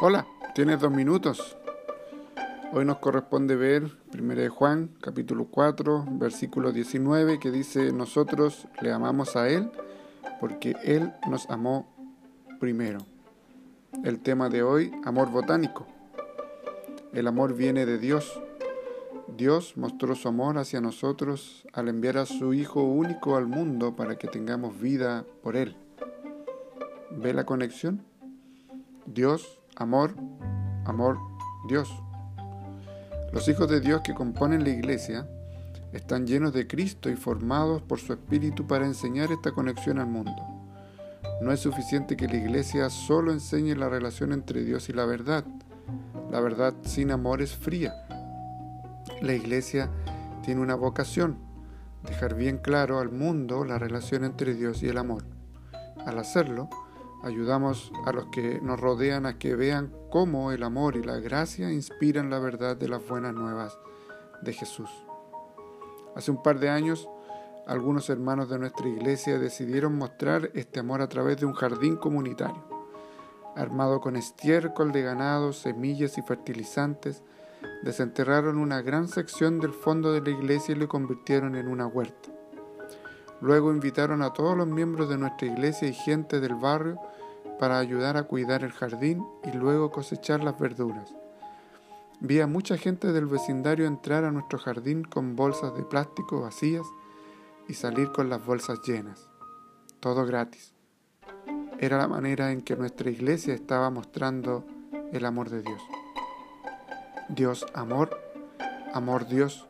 Hola, tienes dos minutos. Hoy nos corresponde ver 1 de Juan, capítulo 4, versículo 19, que dice, nosotros le amamos a Él porque Él nos amó primero. El tema de hoy, amor botánico. El amor viene de Dios. Dios mostró su amor hacia nosotros al enviar a su Hijo único al mundo para que tengamos vida por Él. ¿Ve la conexión? Dios, amor, amor, Dios. Los hijos de Dios que componen la iglesia están llenos de Cristo y formados por su Espíritu para enseñar esta conexión al mundo. No es suficiente que la iglesia solo enseñe la relación entre Dios y la verdad. La verdad sin amor es fría. La iglesia tiene una vocación, dejar bien claro al mundo la relación entre Dios y el amor. Al hacerlo, Ayudamos a los que nos rodean a que vean cómo el amor y la gracia inspiran la verdad de las buenas nuevas de Jesús. Hace un par de años, algunos hermanos de nuestra iglesia decidieron mostrar este amor a través de un jardín comunitario, armado con estiércol de ganado, semillas y fertilizantes. Desenterraron una gran sección del fondo de la iglesia y lo convirtieron en una huerta. Luego invitaron a todos los miembros de nuestra iglesia y gente del barrio para ayudar a cuidar el jardín y luego cosechar las verduras. Vi a mucha gente del vecindario entrar a nuestro jardín con bolsas de plástico vacías y salir con las bolsas llenas. Todo gratis. Era la manera en que nuestra iglesia estaba mostrando el amor de Dios. Dios amor, amor Dios.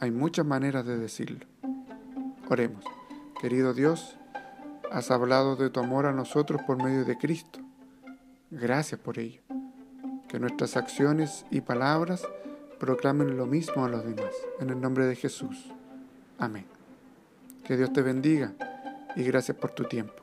Hay muchas maneras de decirlo. Oremos. Querido Dios, has hablado de tu amor a nosotros por medio de Cristo. Gracias por ello. Que nuestras acciones y palabras proclamen lo mismo a los demás. En el nombre de Jesús. Amén. Que Dios te bendiga y gracias por tu tiempo.